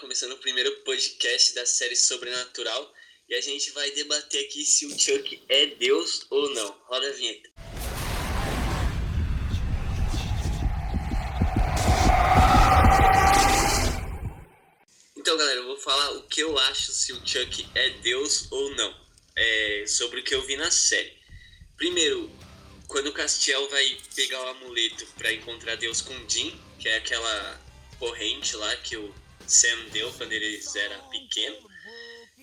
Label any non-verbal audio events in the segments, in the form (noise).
começando o primeiro podcast da série Sobrenatural e a gente vai debater aqui se o Chuck é Deus ou não. Roda a vinheta. Então, galera, eu vou falar o que eu acho se o Chuck é Deus ou não. É, sobre o que eu vi na série. Primeiro, quando o Castiel vai pegar o amuleto para encontrar Deus com Jim, que é aquela corrente lá que o Sam deu quando eles eram pequenos,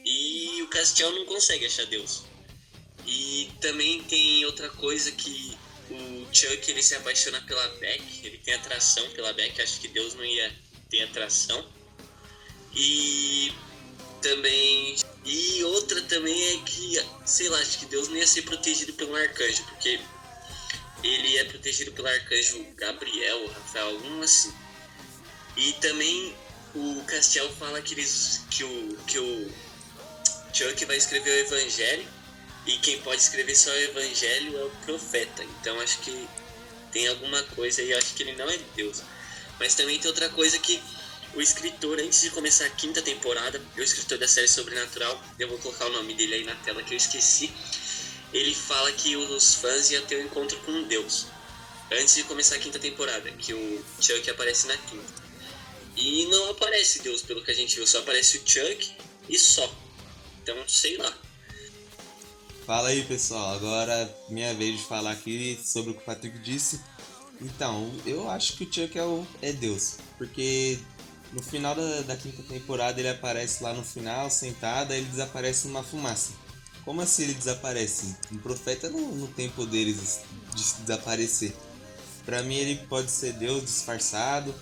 e o Castiel não consegue achar Deus. E também tem outra coisa que o Chuck ele se apaixona pela Beck, ele tem atração pela Beck, acho que Deus não ia ter atração. E também e outra também é que, sei lá, acho que Deus não ia ser protegido pelo arcanjo, porque ele é protegido pelo arcanjo Gabriel, Rafael, algum assim. E também o Castiel fala que, eles, que, o, que o Chuck vai escrever o Evangelho e quem pode escrever só o Evangelho é o profeta. Então acho que tem alguma coisa aí, acho que ele não é Deus. Mas também tem outra coisa que o escritor, antes de começar a quinta temporada, o escritor da série Sobrenatural, eu vou colocar o nome dele aí na tela que eu esqueci, ele fala que os fãs iam ter um encontro com Deus. Antes de começar a quinta temporada, que o Chuck aparece na quinta. E não aparece Deus, pelo que a gente viu, só aparece o Chuck e só. Então, sei lá. Fala aí, pessoal. Agora minha vez de falar aqui sobre o que o Patrick disse. Então, eu acho que o Chuck é, o, é Deus, porque no final da, da quinta temporada ele aparece lá no final, sentado, aí ele desaparece numa fumaça. Como assim ele desaparece? Um profeta não, não tem poderes de desaparecer. Para mim ele pode ser Deus disfarçado,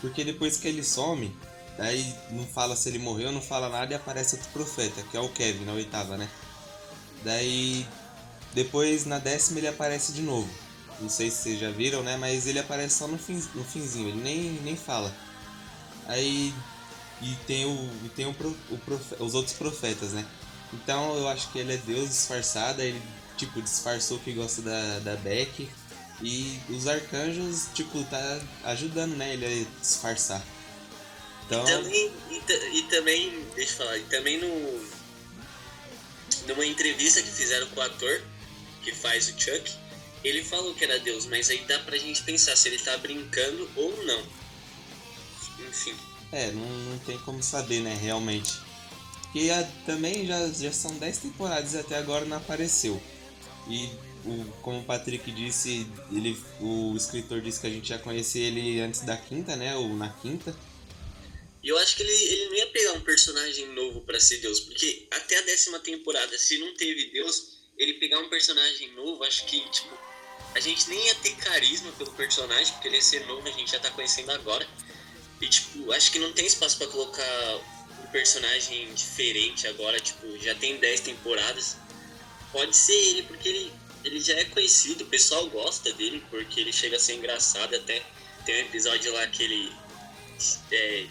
porque depois que ele some, aí não fala se ele morreu, não fala nada e aparece outro profeta, que é o Kevin, na oitava, né? Daí depois na décima ele aparece de novo. Não sei se vocês já viram, né? Mas ele aparece só no, fim, no finzinho, ele nem, nem fala. Aí e tem o e tem o, o profe, os outros profetas, né? Então eu acho que ele é Deus disfarçado, ele tipo disfarçou que gosta da, da Beck e os arcanjos tipo tá ajudando, né, ele a disfarçar. Então... E também, e, e, também, deixa eu falar, e também no numa entrevista que fizeram com o ator que faz o Chuck, ele falou que era Deus, mas aí dá pra gente pensar se ele tá brincando ou não. Enfim. É, não, não tem como saber, né, realmente. Que também já, já são 10 temporadas e até agora não apareceu. E o, como o Patrick disse, ele, o escritor disse que a gente já conhecia ele antes da quinta, né? Ou na quinta. E eu acho que ele, ele não ia pegar um personagem novo para ser Deus, porque até a décima temporada, se não teve Deus, ele pegar um personagem novo, acho que, tipo, a gente nem ia ter carisma pelo personagem, porque ele ia ser novo, a gente já tá conhecendo agora. E, tipo, acho que não tem espaço para colocar um personagem diferente agora, tipo, já tem 10 temporadas. Pode ser ele, porque ele, ele já é conhecido, o pessoal gosta dele, porque ele chega a ser engraçado. Até tem um episódio lá que ele. É,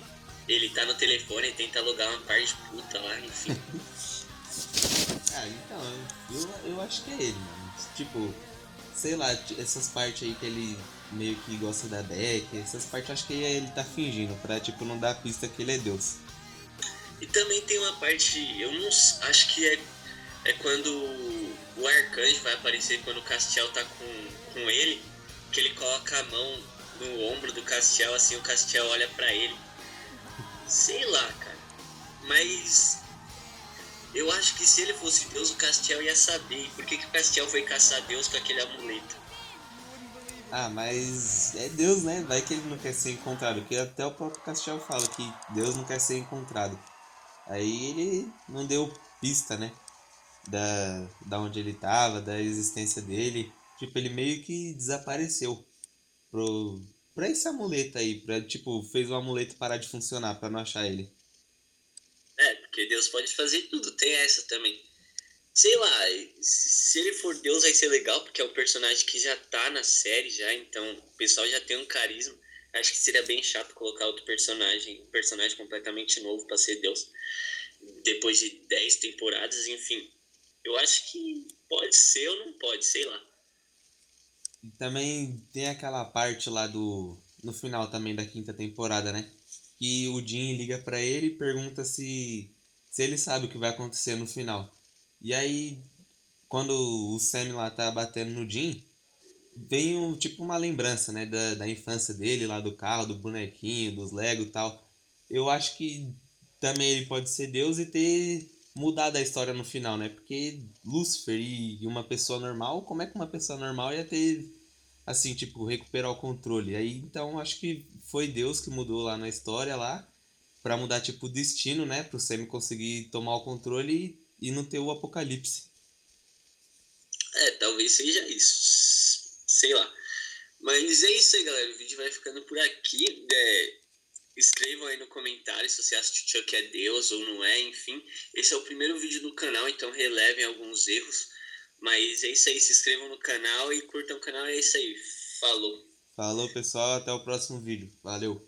ele tá no telefone e tenta alugar uma parte de puta lá, enfim. (laughs) ah, então, eu, eu acho que é ele, mano. Tipo, sei lá, essas partes aí que ele meio que gosta da Beck, essas partes acho que ele tá fingindo, pra tipo não dar pista que ele é Deus. E também tem uma parte, eu não acho que é, é quando o arcanjo vai aparecer quando o Castiel tá com, com ele, que ele coloca a mão no ombro do Castiel, assim o Castiel olha para ele. Sei lá, cara. Mas eu acho que se ele fosse Deus, o Castiel ia saber. Por que, que o Castiel foi caçar Deus com aquele amuleto? Ah, mas é Deus, né? Vai que ele não quer ser encontrado. Porque até o próprio Castiel fala que Deus não quer ser encontrado. Aí ele não deu pista, né? Da, da onde ele tava, da existência dele. Tipo, ele meio que desapareceu pro, pra esse amuleto aí. Pra, tipo, fez o amuleto parar de funcionar pra não achar ele. É, porque Deus pode fazer tudo. Tem essa também sei lá, se ele for Deus vai ser legal, porque é um personagem que já tá na série já, então o pessoal já tem um carisma. Acho que seria bem chato colocar outro personagem, um personagem completamente novo para ser Deus. Depois de 10 temporadas, enfim. Eu acho que pode ser ou não pode, sei lá. Também tem aquela parte lá do. No final também da quinta temporada, né? que o Jim liga para ele e pergunta se, se ele sabe o que vai acontecer no final. E aí, quando o Sam lá tá batendo no Jim, vem um, tipo uma lembrança, né, da, da infância dele, lá do carro, do bonequinho, dos Lego e tal. Eu acho que também ele pode ser Deus e ter mudado a história no final, né? Porque Lúcifer e uma pessoa normal, como é que uma pessoa normal ia ter assim, tipo, recuperar o controle? Aí então acho que foi Deus que mudou lá na história lá para mudar tipo o destino, né, pro Sam conseguir tomar o controle e, e não ter o apocalipse. É, talvez seja isso. Sei lá. Mas é isso aí, galera. O vídeo vai ficando por aqui. É, Escrevam aí no comentário se você acha que Chuck é Deus ou não é, enfim. Esse é o primeiro vídeo do canal, então relevem alguns erros. Mas é isso aí, se inscrevam no canal e curtam o canal. É isso aí. Falou. Falou, pessoal. Até o próximo vídeo. Valeu.